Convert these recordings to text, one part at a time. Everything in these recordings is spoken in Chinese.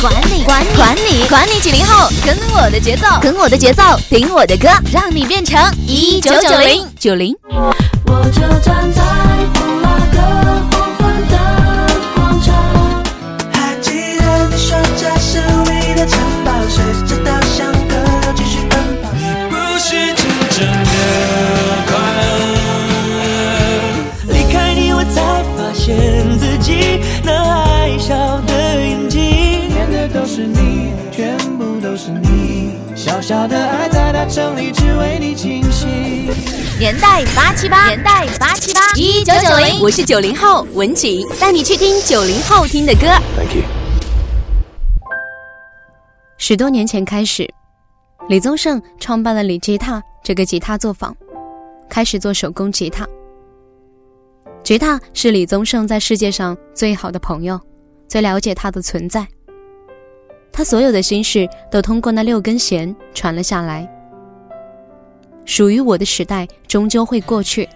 管你管你管你管你几零后，跟我的节奏，跟我的节奏，听我的歌，让你变成一九九零。九零。我就站在小小的爱在大城里，只为你倾心。年代八七八，年代八七八，一九九零，我是九零后文景，带你去听九零后听的歌。Thank you。十多年前开始，李宗盛创办了李吉他这个吉他作坊，开始做手工吉他。吉他是李宗盛在世界上最好的朋友，最了解他的存在。他所有的心事都通过那六根弦传了下来。属于我的时代终究会过去，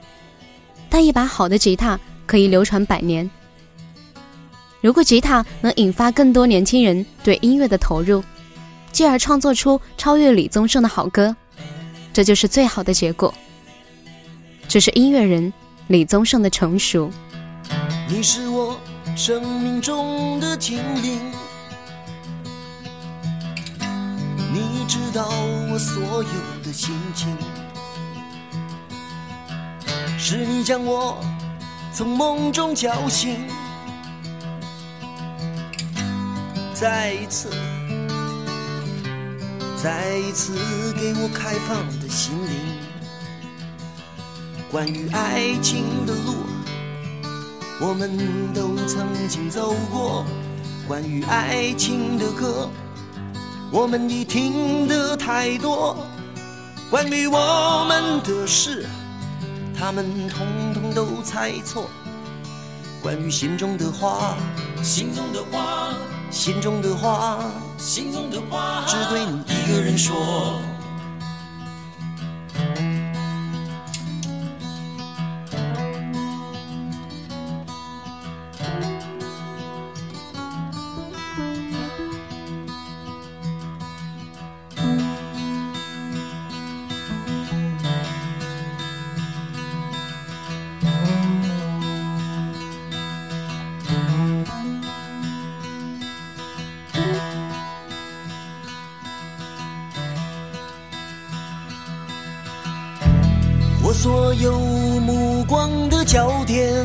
但一把好的吉他可以流传百年。如果吉他能引发更多年轻人对音乐的投入，继而创作出超越李宗盛的好歌，这就是最好的结果。这是音乐人李宗盛的成熟。你是我生命中的精灵，你知道我所有的心情，是你将我从梦中叫醒，再一次，再一次给我开放的心灵。关于爱情的路。我们都曾经走过关于爱情的歌，我们已听得太多。关于我们的事，他们统统都猜错。关于心中的话，心中的话，心中的话，心中的话，只对你一个人说。焦点，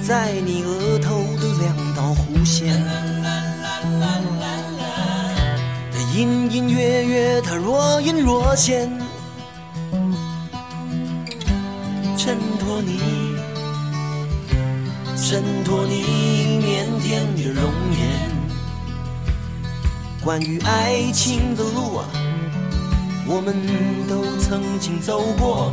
在你额头的两道弧线。它隐隐约约，它若隐若现，衬托你，衬托你腼腆的容颜。关于爱情的路啊。我们都曾经走过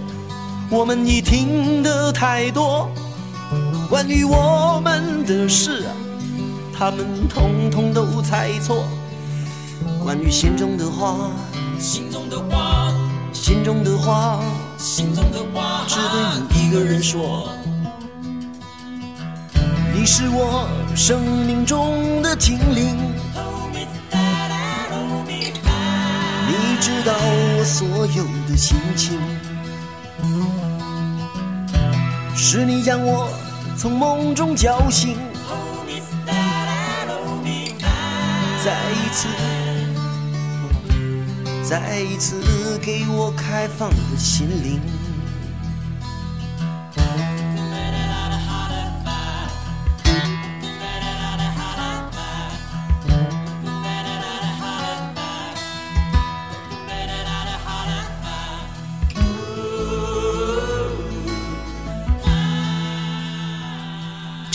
我们已听得太多。关于我们的事啊，他们统统都猜错。关于心中的话，心中的话，心中的话，心中的话，只对你一个人说。你是我生命中的精灵。你知道我所有的心情，是你将我从梦中叫醒，再一次，再一次给我开放的心灵。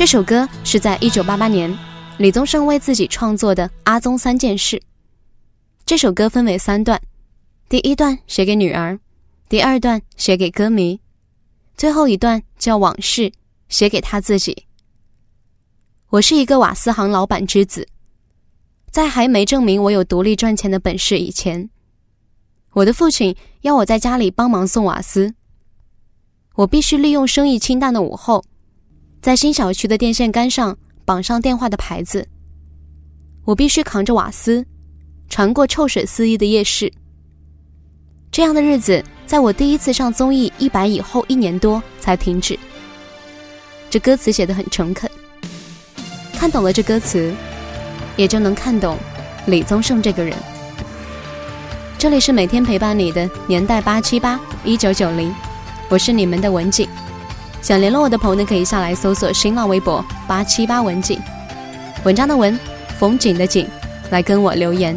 这首歌是在一九八八年李宗盛为自己创作的《阿宗三件事》。这首歌分为三段，第一段写给女儿，第二段写给歌迷，最后一段叫《往事》，写给他自己。我是一个瓦斯行老板之子，在还没证明我有独立赚钱的本事以前，我的父亲要我在家里帮忙送瓦斯。我必须利用生意清淡的午后，在新小区的电线杆上绑上电话的牌子。我必须扛着瓦斯。穿过臭水四溢的夜市，这样的日子，在我第一次上综艺一百以后一年多才停止。这歌词写的很诚恳，看懂了这歌词，也就能看懂李宗盛这个人。这里是每天陪伴你的年代八七八一九九零，我是你们的文景。想联络我的朋友呢，可以下来搜索新浪微博八七八文景，文章的文，风景的景，来跟我留言。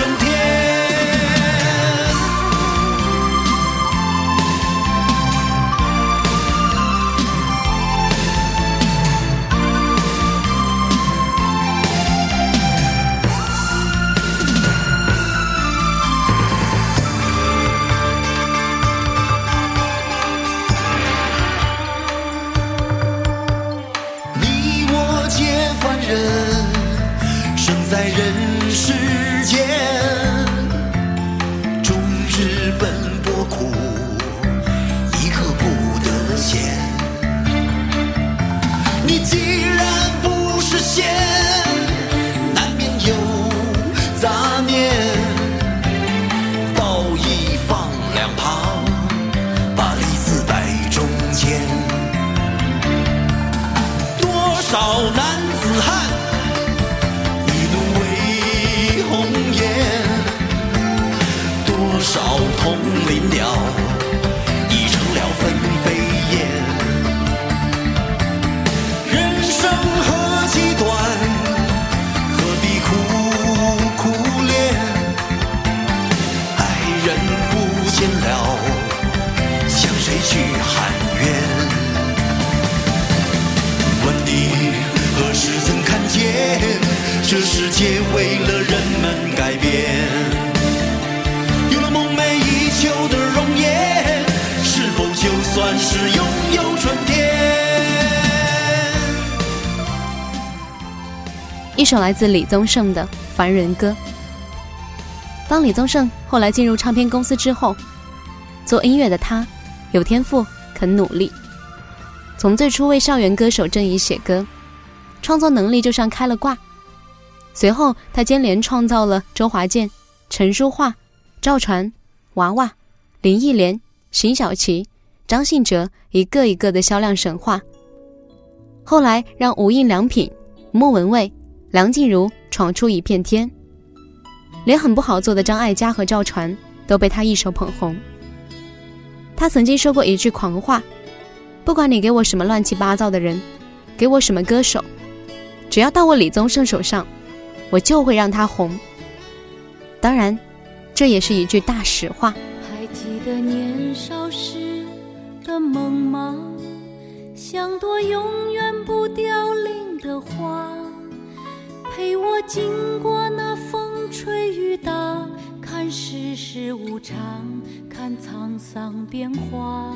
你，何时曾看见？这世界为了人们改变，有了梦寐以求的容颜，是否就算是拥有春天？一首来自李宗盛的《凡人歌》。当李宗盛后来进入唱片公司之后，做音乐的他有天赋，肯努力。从最初为校园歌手郑怡写歌，创作能力就像开了挂。随后，他接连创造了周华健、陈淑桦、赵传、娃娃、林忆莲、辛晓琪、张信哲一个一个的销量神话。后来，让无印良品、莫文蔚、梁静茹闯出一片天，连很不好做的张艾嘉和赵传都被他一手捧红。他曾经说过一句狂话：“不管你给我什么乱七八糟的人，给我什么歌手，只要到我李宗盛手上。”我就会让他红。当然，这也是一句大实话。还记得年少时的梦吗？像朵永远不凋零的花，陪我经过那风吹雨打，看世事无常，看沧桑变化。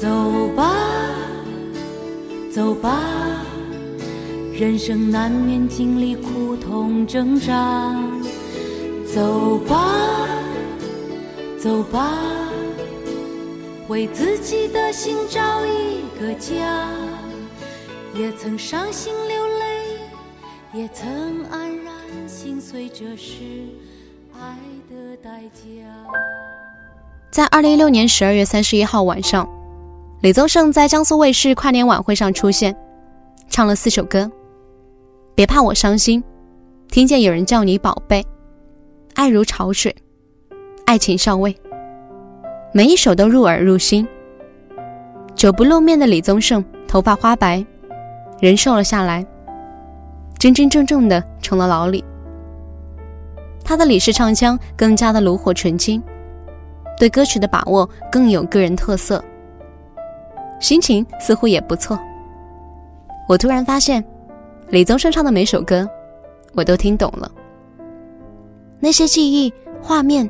走吧，走吧，人生难免经历苦痛挣扎。走吧，走吧，为自己的心找一个家。也曾伤心流泪，也曾黯然心碎，这是爱的代价。在二零一六年十二月三十一号晚上，李宗盛在江苏卫视跨年晚会上出现，唱了四首歌：别怕我伤心，听见有人叫你宝贝，爱如潮水，爱情上位。每一首都入耳入心。久不露面的李宗盛，头发花白，人瘦了下来，真真正正的成了老李。他的李氏唱腔更加的炉火纯青，对歌曲的把握更有个人特色。心情似乎也不错。我突然发现，李宗盛唱的每首歌，我都听懂了。那些记忆画面，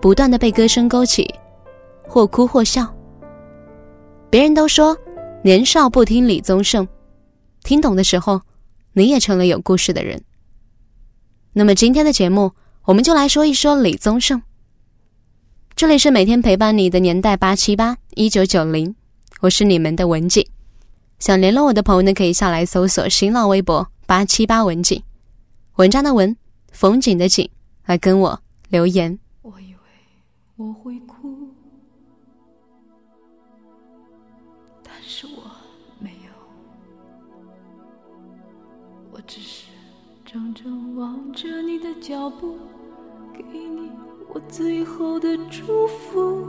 不断的被歌声勾起，或哭或笑。别人都说，年少不听李宗盛，听懂的时候，你也成了有故事的人。那么今天的节目，我们就来说一说李宗盛。这里是每天陪伴你的年代八七八一九九零。我是你们的文景，想联络我的朋友呢，可以下来搜索新浪微博八七八文景，文章的文，风景的景，来跟我留言。我以为我会哭，但是我没有，我只是怔怔望着你的脚步，给你我最后的祝福。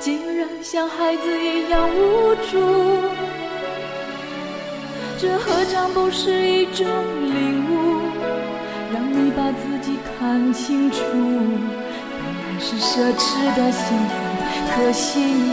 竟然像孩子一样无助，这何尝不是一种领悟？让你把自己看清楚，本来是奢侈的幸福，可惜你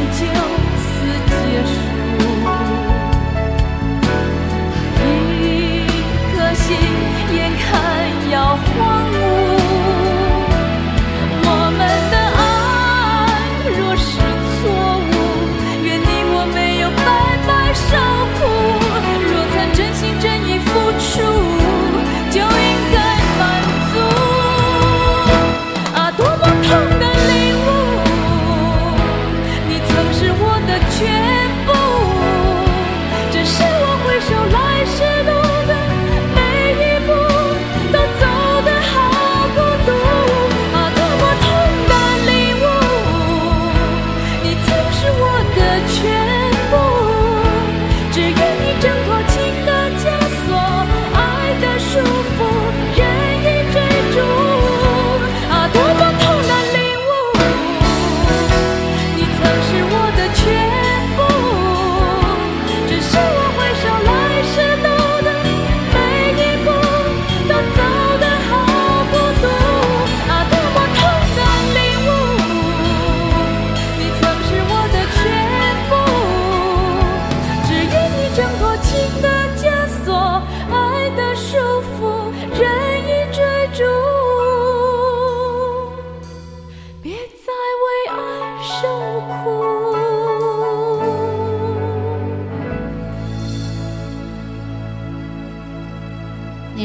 摇晃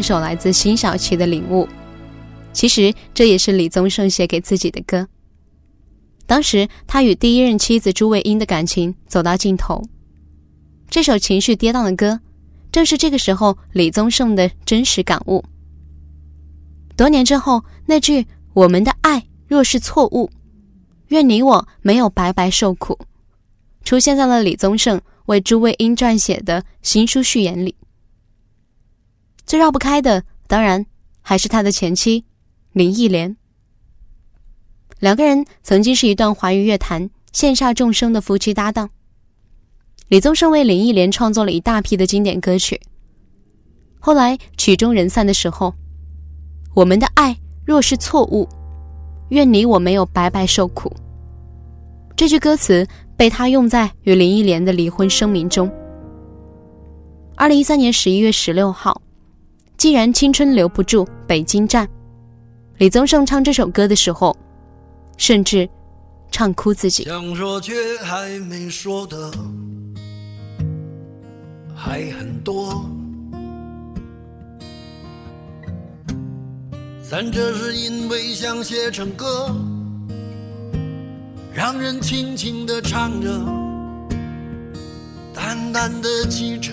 首来自辛晓琪的《领悟》，其实这也是李宗盛写给自己的歌。当时他与第一任妻子朱卫英的感情走到尽头，这首情绪跌宕的歌，正是这个时候李宗盛的真实感悟。多年之后，那句“我们的爱若是错误，愿你我没有白白受苦”，出现在了李宗盛为朱卫英撰写的新书序言里。最绕不开的，当然还是他的前妻林忆莲。两个人曾经是一段华语乐坛羡煞众生的夫妻搭档。李宗盛为林忆莲创作了一大批的经典歌曲。后来曲终人散的时候，我们的爱若是错误，愿你我没有白白受苦。这句歌词被他用在与林忆莲的离婚声明中。二零一三年十一月十六号。既然青春留不住北京站，李宗盛唱这首歌的时候，甚至唱哭自己。想说却还没说的还很多，咱这是因为想写成歌，让人轻轻地唱着，淡淡的记着。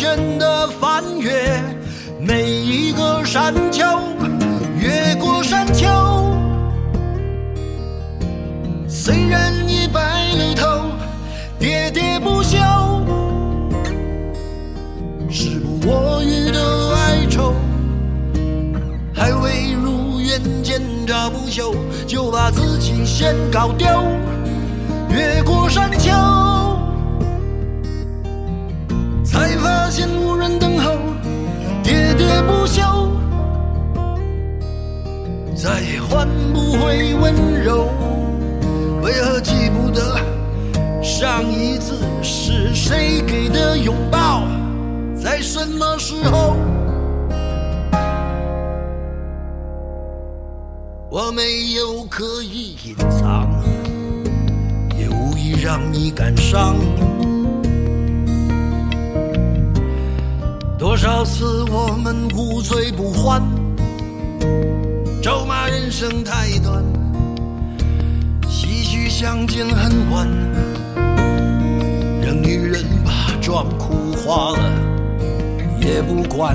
倦的翻越每一个山丘，越过山丘。虽然已白了头，喋喋不休，时不我予的哀愁，还未如愿见着不朽，就把自己先搞丢。越过山丘，喋喋不休，再也换不回温柔。为何记不得上一次是谁给的拥抱，在什么时候？我没有刻意隐藏，也无意让你感伤。多少次我们无醉不欢，咒骂人生太短，唏嘘相见恨晚，任女人把妆哭花了也不管。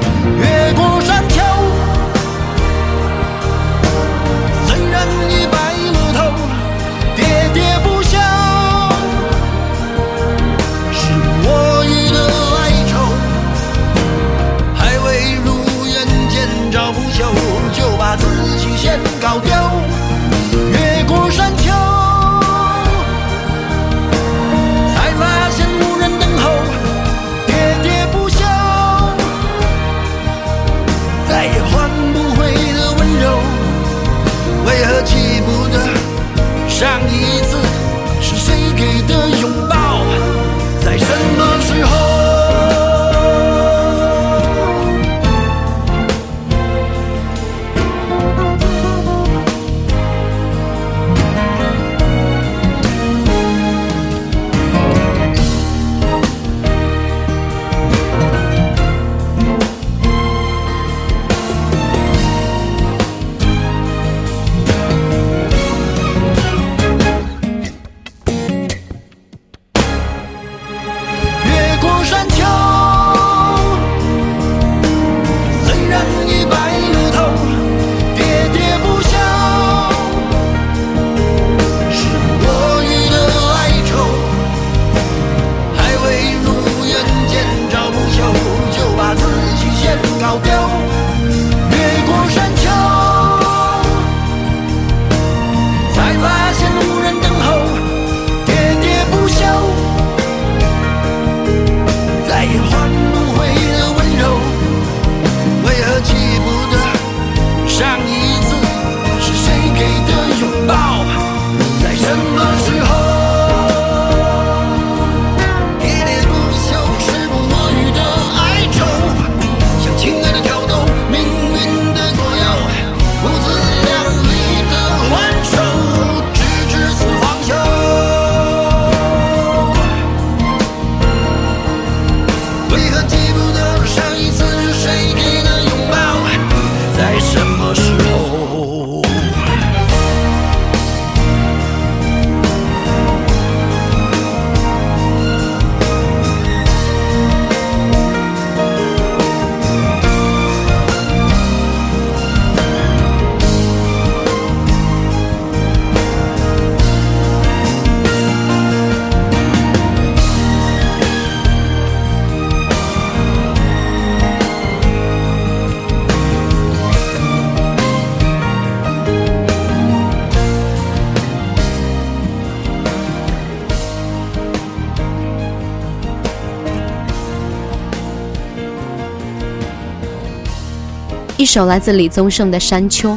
首来自李宗盛的《山丘》。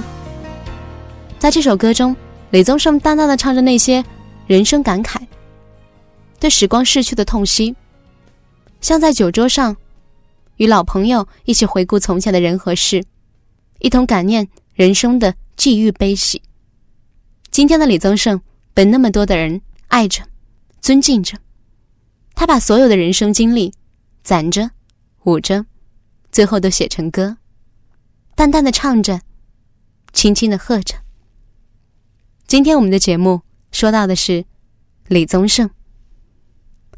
在这首歌中，李宗盛淡淡的唱着那些人生感慨，对时光逝去的痛惜，像在酒桌上，与老朋友一起回顾从前的人和事，一同感念人生的际遇悲喜。今天的李宗盛被那么多的人爱着、尊敬着，他把所有的人生经历攒着、捂着，最后都写成歌。淡淡的唱着，轻轻的和着。今天我们的节目说到的是李宗盛。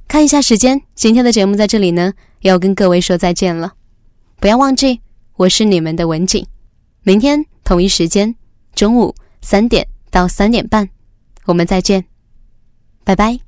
看一下时间，今天的节目在这里呢，要跟各位说再见了。不要忘记我是你们的文景。明天同一时间，中午三点到三点半，我们再见，拜拜。